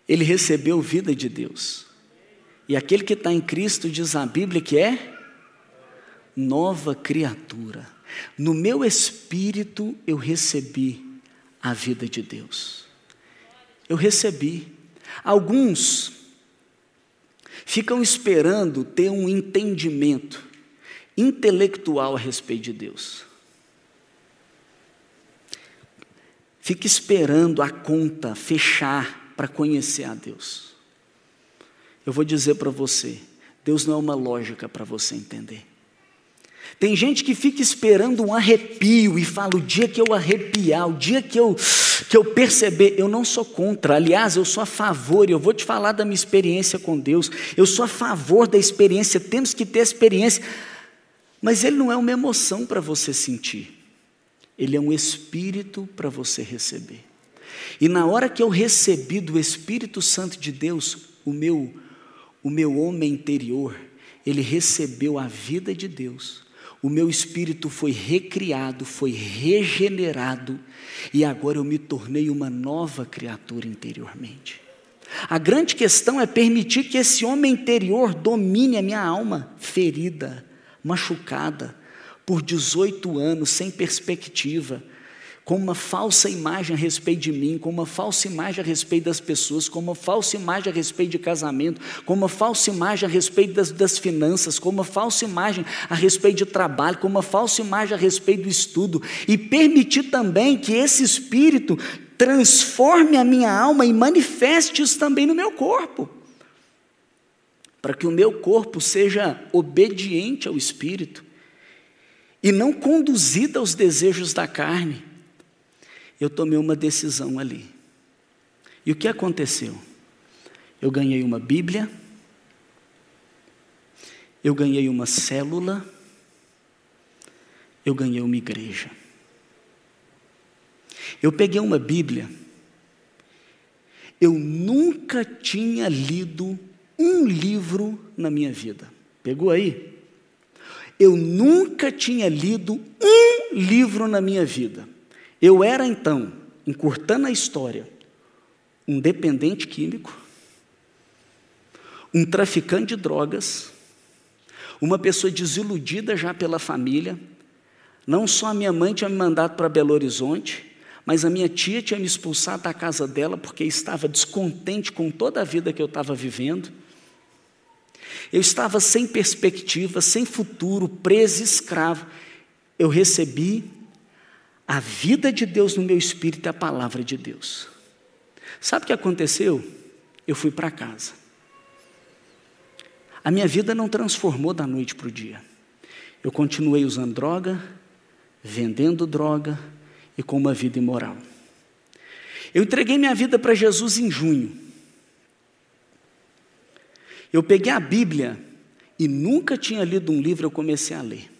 Ele recebeu vida de Deus. E aquele que está em Cristo, diz a Bíblia, que é nova criatura. No meu espírito eu recebi a vida de Deus. Eu recebi. Alguns ficam esperando ter um entendimento intelectual a respeito de Deus. Fica esperando a conta fechar para conhecer a Deus. Eu vou dizer para você: Deus não é uma lógica para você entender. Tem gente que fica esperando um arrepio e fala: o dia que eu arrepiar, o dia que eu, que eu perceber, eu não sou contra, aliás, eu sou a favor, e eu vou te falar da minha experiência com Deus, eu sou a favor da experiência, temos que ter experiência, mas ele não é uma emoção para você sentir, ele é um espírito para você receber. E na hora que eu recebi do Espírito Santo de Deus, o meu, o meu homem interior, ele recebeu a vida de Deus o meu espírito foi recriado, foi regenerado, e agora eu me tornei uma nova criatura interiormente. A grande questão é permitir que esse homem interior domine a minha alma ferida, machucada, por 18 anos, sem perspectiva, com uma falsa imagem a respeito de mim, com uma falsa imagem a respeito das pessoas, com uma falsa imagem a respeito de casamento, com uma falsa imagem a respeito das, das finanças, com uma falsa imagem a respeito de trabalho, com uma falsa imagem a respeito do estudo, e permitir também que esse espírito transforme a minha alma e manifeste isso também no meu corpo, para que o meu corpo seja obediente ao espírito e não conduzido aos desejos da carne eu tomei uma decisão ali. E o que aconteceu? Eu ganhei uma Bíblia, eu ganhei uma célula, eu ganhei uma igreja. Eu peguei uma Bíblia, eu nunca tinha lido um livro na minha vida. Pegou aí? Eu nunca tinha lido um livro na minha vida. Eu era então, encurtando a história, um dependente químico, um traficante de drogas, uma pessoa desiludida já pela família. Não só a minha mãe tinha me mandado para Belo Horizonte, mas a minha tia tinha me expulsado da casa dela porque estava descontente com toda a vida que eu estava vivendo. Eu estava sem perspectiva, sem futuro, preso, escravo. Eu recebi a vida de Deus no meu espírito é a palavra de Deus. Sabe o que aconteceu? Eu fui para casa. A minha vida não transformou da noite para o dia. eu continuei usando droga, vendendo droga e com uma vida imoral. Eu entreguei minha vida para Jesus em junho. Eu peguei a Bíblia e nunca tinha lido um livro, eu comecei a ler.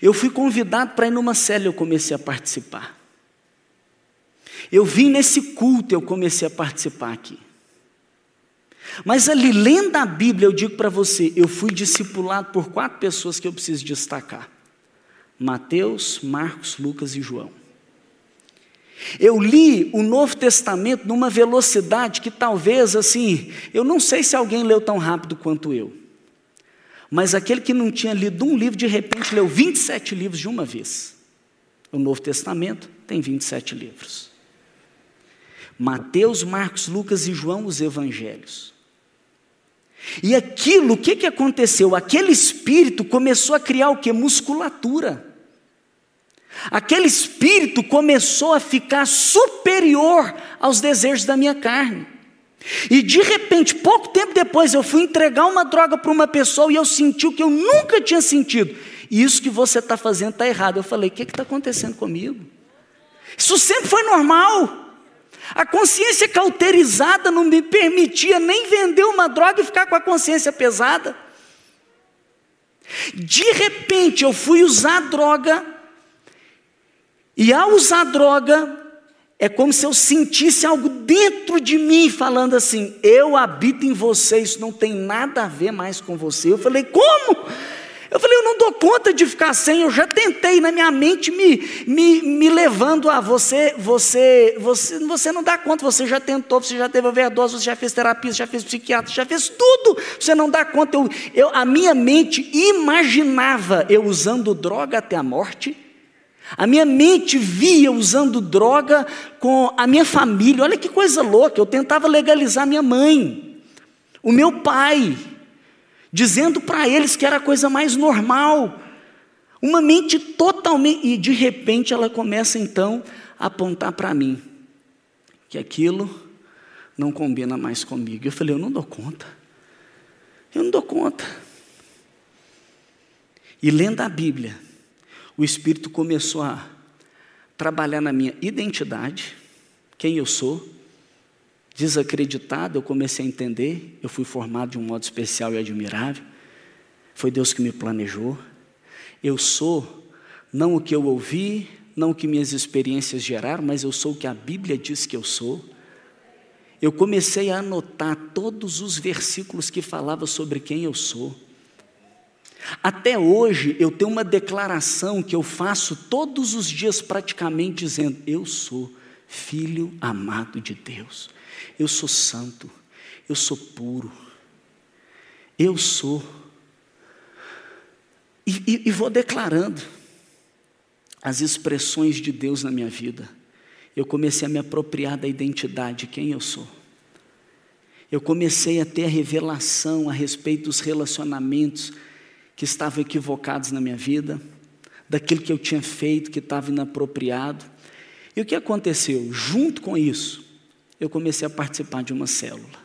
Eu fui convidado para ir numa célula, eu comecei a participar. Eu vim nesse culto, eu comecei a participar aqui. Mas ali, lendo a Bíblia, eu digo para você, eu fui discipulado por quatro pessoas que eu preciso destacar: Mateus, Marcos, Lucas e João. Eu li o Novo Testamento numa velocidade que talvez, assim, eu não sei se alguém leu tão rápido quanto eu. Mas aquele que não tinha lido um livro, de repente leu 27 livros de uma vez. O Novo Testamento tem 27 livros. Mateus, Marcos, Lucas e João, os evangelhos. E aquilo, o que, que aconteceu? Aquele espírito começou a criar o que? Musculatura. Aquele espírito começou a ficar superior aos desejos da minha carne. E de repente, pouco tempo depois, eu fui entregar uma droga para uma pessoa e eu senti o que eu nunca tinha sentido. Isso que você está fazendo está errado. Eu falei: o que está acontecendo comigo? Isso sempre foi normal. A consciência cauterizada não me permitia nem vender uma droga e ficar com a consciência pesada. De repente eu fui usar droga, e ao usar droga, é como se eu sentisse algo dentro de mim falando assim: eu habito em você, isso não tem nada a ver mais com você. Eu falei: como? Eu falei, eu não dou conta de ficar sem, eu já tentei na minha mente me, me, me levando a você, você, você, você não dá conta, você já tentou, você já teve overdose, você já fez terapia, você já fez psiquiatra, você já fez tudo, você não dá conta. Eu, eu, a minha mente imaginava eu usando droga até a morte, a minha mente via usando droga com a minha família, olha que coisa louca, eu tentava legalizar minha mãe, o meu pai, dizendo para eles que era a coisa mais normal. Uma mente totalmente. E de repente ela começa então a apontar para mim que aquilo não combina mais comigo. Eu falei, eu não dou conta. Eu não dou conta. E lendo a Bíblia, o Espírito começou a trabalhar na minha identidade, quem eu sou, desacreditado, eu comecei a entender, eu fui formado de um modo especial e admirável. Foi Deus que me planejou. Eu sou não o que eu ouvi, não o que minhas experiências geraram, mas eu sou o que a Bíblia diz que eu sou. Eu comecei a anotar todos os versículos que falavam sobre quem eu sou. Até hoje eu tenho uma declaração que eu faço todos os dias praticamente dizendo: eu sou filho amado de Deus. Eu sou santo, eu sou puro, eu sou. E, e, e vou declarando as expressões de Deus na minha vida. Eu comecei a me apropriar da identidade de quem eu sou. Eu comecei a ter a revelação a respeito dos relacionamentos que estavam equivocados na minha vida, daquilo que eu tinha feito que estava inapropriado. E o que aconteceu? Junto com isso, eu comecei a participar de uma célula.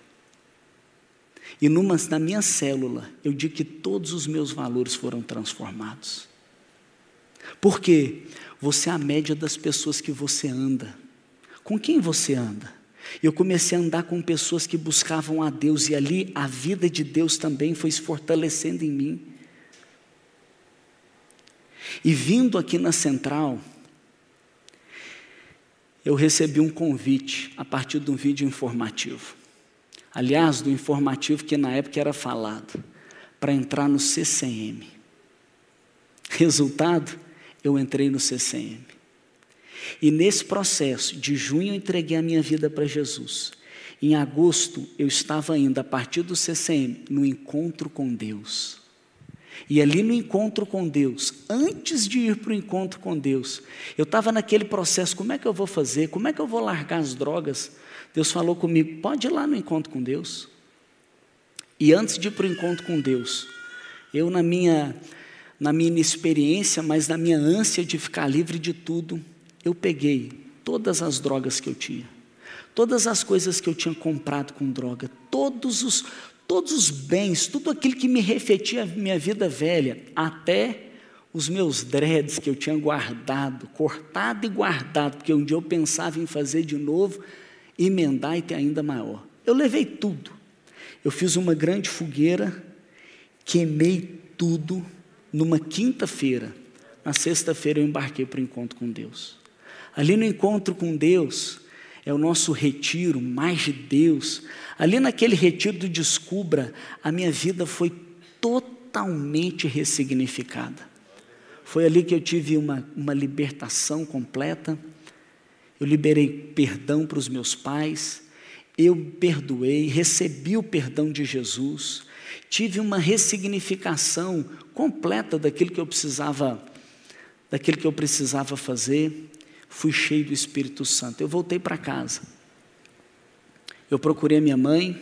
E numa, na minha célula, eu digo que todos os meus valores foram transformados. Porque você é a média das pessoas que você anda. Com quem você anda? Eu comecei a andar com pessoas que buscavam a Deus, e ali a vida de Deus também foi se fortalecendo em mim. E vindo aqui na central, eu recebi um convite a partir de um vídeo informativo. Aliás, do informativo que na época era falado, para entrar no CCM. Resultado, eu entrei no CCM. E nesse processo, de junho eu entreguei a minha vida para Jesus. Em agosto, eu estava ainda, a partir do CCM, no encontro com Deus. E ali no encontro com Deus, antes de ir para o encontro com Deus, eu estava naquele processo: como é que eu vou fazer? Como é que eu vou largar as drogas? Deus falou comigo: pode ir lá no encontro com Deus. E antes de ir para o encontro com Deus, eu, na minha, na minha inexperiência, mas na minha ânsia de ficar livre de tudo, eu peguei todas as drogas que eu tinha, todas as coisas que eu tinha comprado com droga, todos os, todos os bens, tudo aquilo que me refletia a minha vida velha, até os meus dreads que eu tinha guardado, cortado e guardado, porque um dia eu pensava em fazer de novo, emendar e ter ainda maior. Eu levei tudo. Eu fiz uma grande fogueira, queimei tudo numa quinta-feira. Na sexta-feira eu embarquei para o encontro com Deus. Ali no encontro com Deus, é o nosso retiro, mais de Deus. Ali naquele retiro do Descubra, a minha vida foi totalmente ressignificada. Foi ali que eu tive uma, uma libertação completa. Eu liberei perdão para os meus pais, eu perdoei, recebi o perdão de Jesus, tive uma ressignificação completa daquilo que eu precisava, daquilo que eu precisava fazer. Fui cheio do Espírito Santo. Eu voltei para casa. Eu procurei a minha mãe,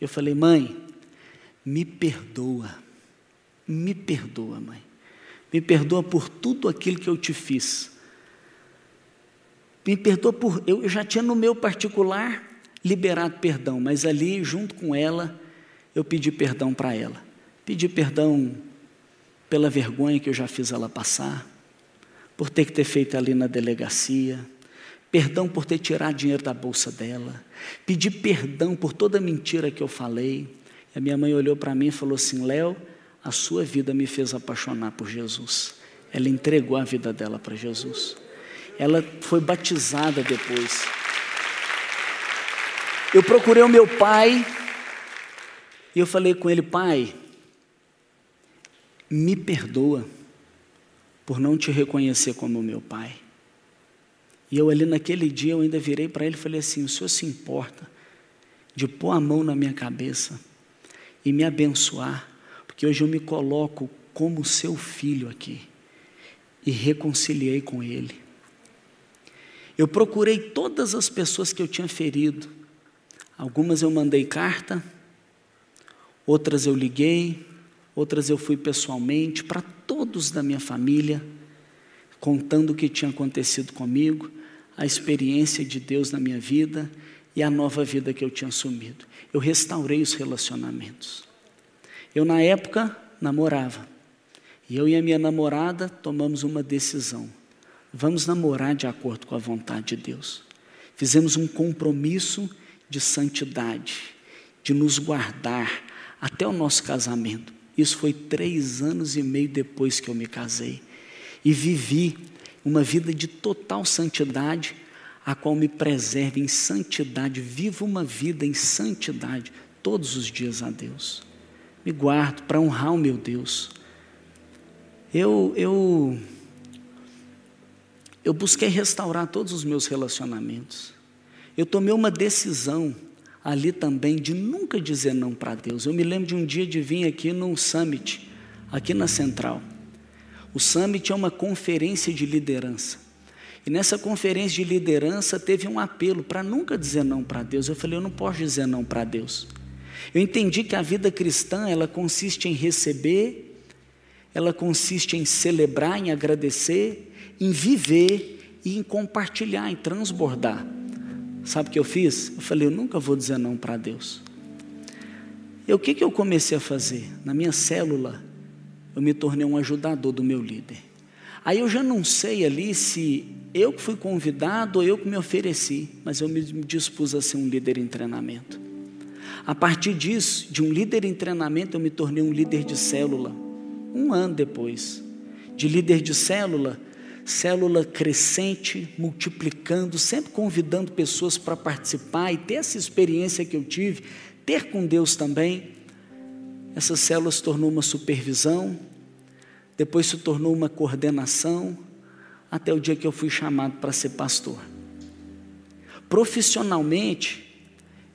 eu falei: "Mãe, me perdoa. Me perdoa, mãe. Me perdoa por tudo aquilo que eu te fiz. Me perdoa por. Eu já tinha no meu particular liberado perdão, mas ali, junto com ela, eu pedi perdão para ela. Pedi perdão pela vergonha que eu já fiz ela passar, por ter que ter feito ali na delegacia, perdão por ter tirado dinheiro da bolsa dela, pedi perdão por toda a mentira que eu falei. E a minha mãe olhou para mim e falou assim: Léo, a sua vida me fez apaixonar por Jesus. Ela entregou a vida dela para Jesus. Ela foi batizada depois. Eu procurei o meu pai e eu falei com ele: Pai, me perdoa por não te reconhecer como meu pai. E eu ali naquele dia eu ainda virei para ele e falei assim: o senhor se importa de pôr a mão na minha cabeça e me abençoar porque hoje eu me coloco como seu filho aqui e reconciliei com ele. Eu procurei todas as pessoas que eu tinha ferido. Algumas eu mandei carta, outras eu liguei, outras eu fui pessoalmente para todos da minha família, contando o que tinha acontecido comigo, a experiência de Deus na minha vida e a nova vida que eu tinha assumido. Eu restaurei os relacionamentos. Eu, na época, namorava. E eu e a minha namorada tomamos uma decisão. Vamos namorar de acordo com a vontade de Deus. Fizemos um compromisso de santidade, de nos guardar até o nosso casamento. Isso foi três anos e meio depois que eu me casei. E vivi uma vida de total santidade, a qual me preserve em santidade. Vivo uma vida em santidade todos os dias a Deus me guardo para honrar o meu Deus. Eu, eu, eu busquei restaurar todos os meus relacionamentos. Eu tomei uma decisão ali também de nunca dizer não para Deus. Eu me lembro de um dia de vir aqui num summit, aqui na Central. O summit é uma conferência de liderança. E nessa conferência de liderança teve um apelo para nunca dizer não para Deus. Eu falei, eu não posso dizer não para Deus. Eu entendi que a vida cristã, ela consiste em receber, ela consiste em celebrar, em agradecer, em viver e em compartilhar, em transbordar. Sabe o que eu fiz? Eu falei, eu nunca vou dizer não para Deus. E o que, que eu comecei a fazer? Na minha célula, eu me tornei um ajudador do meu líder. Aí eu já não sei ali se eu que fui convidado ou eu que me ofereci, mas eu me dispus a ser um líder em treinamento. A partir disso, de um líder em treinamento, eu me tornei um líder de célula. Um ano depois. De líder de célula, célula crescente, multiplicando, sempre convidando pessoas para participar e ter essa experiência que eu tive, ter com Deus também. Essa célula se tornou uma supervisão, depois se tornou uma coordenação, até o dia que eu fui chamado para ser pastor. Profissionalmente,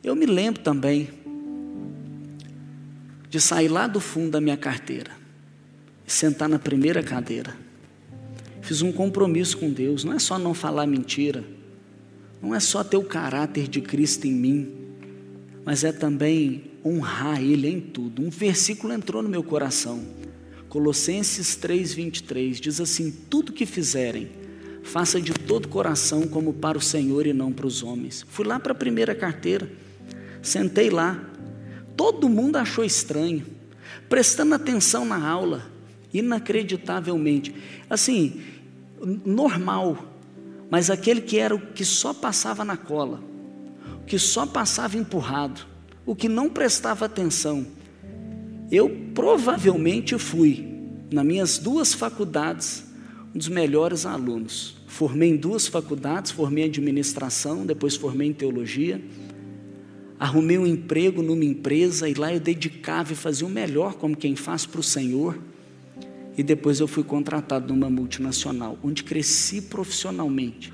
eu me lembro também de sair lá do fundo da minha carteira e sentar na primeira cadeira. Fiz um compromisso com Deus, não é só não falar mentira, não é só ter o caráter de Cristo em mim, mas é também honrar Ele em tudo. Um versículo entrou no meu coração, Colossenses 3,23, diz assim: Tudo que fizerem, faça de todo coração como para o Senhor e não para os homens. Fui lá para a primeira carteira Sentei lá. todo mundo achou estranho, prestando atenção na aula, inacreditavelmente. Assim, normal, mas aquele que era o que só passava na cola, que só passava empurrado, o que não prestava atenção. Eu provavelmente fui, nas minhas duas faculdades, um dos melhores alunos. Formei em duas faculdades, formei em administração, depois formei em teologia. Arrumei um emprego numa empresa e lá eu dedicava e fazia o melhor como quem faz para o Senhor. E depois eu fui contratado numa multinacional, onde cresci profissionalmente.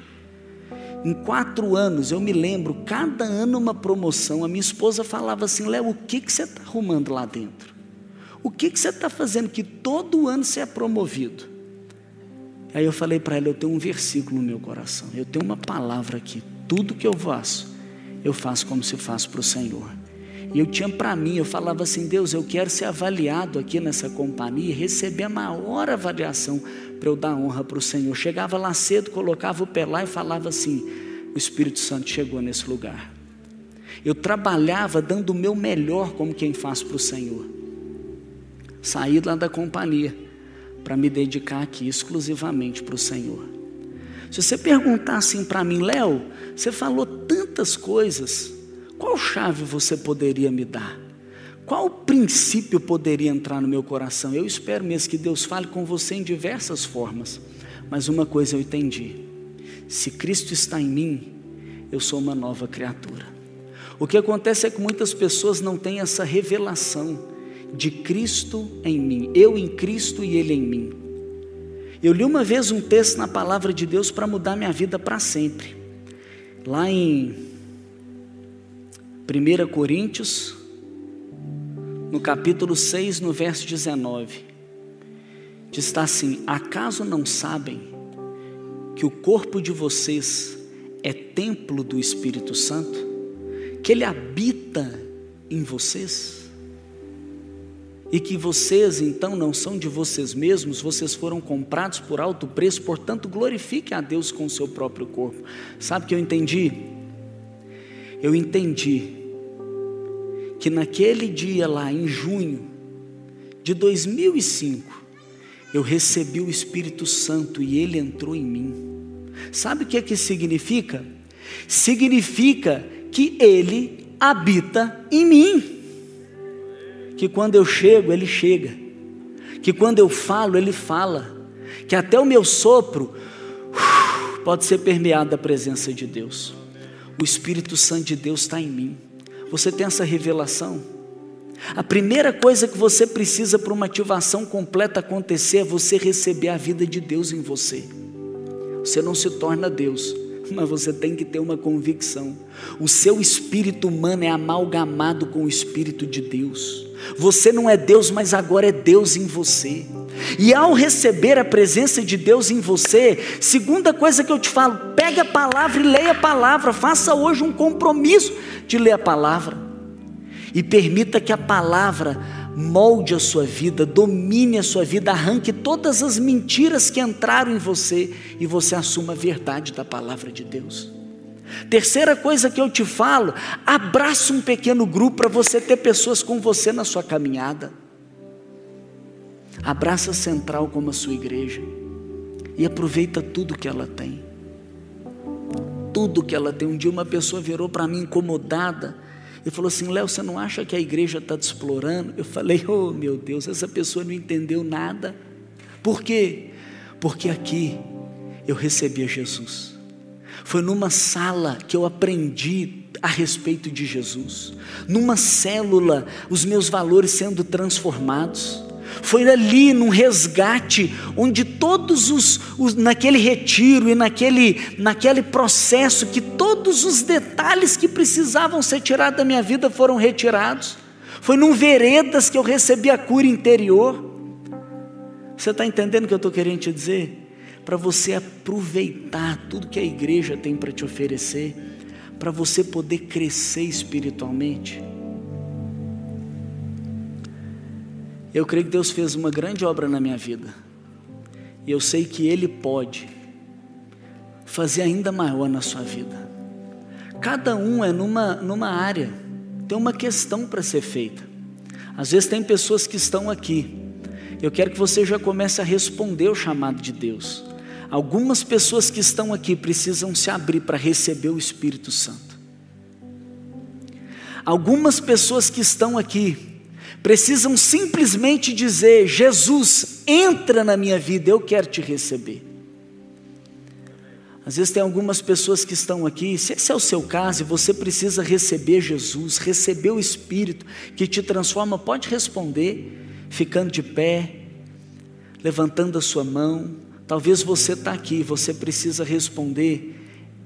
Em quatro anos, eu me lembro, cada ano uma promoção. A minha esposa falava assim: Léo, o que, que você está arrumando lá dentro? O que, que você está fazendo que todo ano você é promovido? Aí eu falei para ela: eu tenho um versículo no meu coração, eu tenho uma palavra aqui. Tudo que eu faço, eu faço como se faz para o Senhor. E eu tinha para mim, eu falava assim: Deus, eu quero ser avaliado aqui nessa companhia receber a maior avaliação para eu dar honra para o Senhor. Chegava lá cedo, colocava o pé lá e falava assim: O Espírito Santo chegou nesse lugar. Eu trabalhava dando o meu melhor como quem faz para o Senhor. Saí lá da companhia para me dedicar aqui exclusivamente para o Senhor. Se você perguntar assim para mim, Léo, você falou tantas coisas, qual chave você poderia me dar? Qual princípio poderia entrar no meu coração? Eu espero mesmo que Deus fale com você em diversas formas, mas uma coisa eu entendi: se Cristo está em mim, eu sou uma nova criatura. O que acontece é que muitas pessoas não têm essa revelação de Cristo em mim, eu em Cristo e Ele em mim. Eu li uma vez um texto na palavra de Deus para mudar minha vida para sempre. Lá em 1 Coríntios, no capítulo 6, no verso 19, diz assim: Acaso não sabem que o corpo de vocês é templo do Espírito Santo, que ele habita em vocês? e que vocês então não são de vocês mesmos, vocês foram comprados por alto preço, portanto glorifique a Deus com o seu próprio corpo. Sabe o que eu entendi? Eu entendi que naquele dia lá em junho de 2005, eu recebi o Espírito Santo e ele entrou em mim. Sabe o que é que significa? Significa que ele habita em mim que quando eu chego, Ele chega, que quando eu falo, Ele fala, que até o meu sopro uh, pode ser permeado da presença de Deus. O Espírito Santo de Deus está em mim. Você tem essa revelação? A primeira coisa que você precisa para uma ativação completa acontecer é você receber a vida de Deus em você. Você não se torna Deus, mas você tem que ter uma convicção. O seu espírito humano é amalgamado com o espírito de Deus. Você não é Deus, mas agora é Deus em você. E ao receber a presença de Deus em você, segunda coisa que eu te falo, pegue a palavra e leia a palavra. Faça hoje um compromisso de ler a palavra. E permita que a palavra molde a sua vida, domine a sua vida, arranque todas as mentiras que entraram em você e você assuma a verdade da palavra de Deus. Terceira coisa que eu te falo, abraça um pequeno grupo para você ter pessoas com você na sua caminhada. Abraça a central como a sua igreja e aproveita tudo que ela tem. Tudo que ela tem. Um dia uma pessoa virou para mim incomodada e falou assim: Léo, você não acha que a igreja está te explorando? Eu falei: Oh meu Deus, essa pessoa não entendeu nada. Por quê? Porque aqui eu recebi a Jesus. Foi numa sala que eu aprendi a respeito de Jesus, numa célula, os meus valores sendo transformados. Foi ali, num resgate, onde todos os, os, naquele retiro e naquele, naquele processo, que todos os detalhes que precisavam ser tirados da minha vida foram retirados. Foi num veredas que eu recebi a cura interior. Você está entendendo o que eu estou querendo te dizer? para você aproveitar tudo que a igreja tem para te oferecer, para você poder crescer espiritualmente. Eu creio que Deus fez uma grande obra na minha vida, e eu sei que Ele pode fazer ainda maior na sua vida. Cada um é numa, numa área, tem uma questão para ser feita. Às vezes tem pessoas que estão aqui. Eu quero que você já comece a responder o chamado de Deus. Algumas pessoas que estão aqui precisam se abrir para receber o Espírito Santo. Algumas pessoas que estão aqui precisam simplesmente dizer: Jesus, entra na minha vida, eu quero te receber. Às vezes tem algumas pessoas que estão aqui, se esse é o seu caso e você precisa receber Jesus, receber o Espírito que te transforma, pode responder, ficando de pé, levantando a sua mão. Talvez você está aqui, você precisa responder,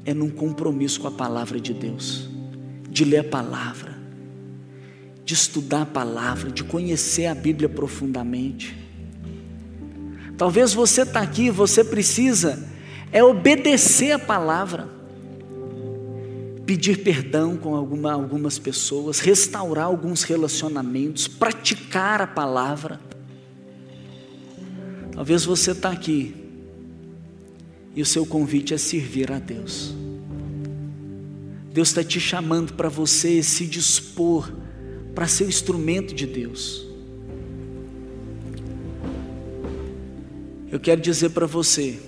é num compromisso com a palavra de Deus, de ler a palavra, de estudar a palavra, de conhecer a Bíblia profundamente. Talvez você está aqui, você precisa é obedecer a palavra, pedir perdão com alguma, algumas pessoas, restaurar alguns relacionamentos, praticar a palavra. Talvez você está aqui e o seu convite é servir a Deus. Deus está te chamando para você se dispor para ser o instrumento de Deus. Eu quero dizer para você,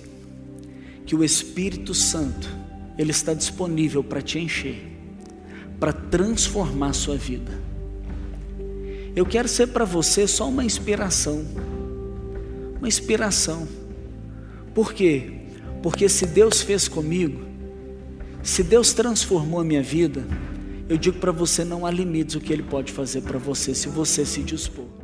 que o Espírito Santo ele está disponível para te encher, para transformar a sua vida. Eu quero ser para você só uma inspiração. Uma inspiração. Por quê? Porque se Deus fez comigo, se Deus transformou a minha vida, eu digo para você não há limites o que ele pode fazer para você se você se dispor.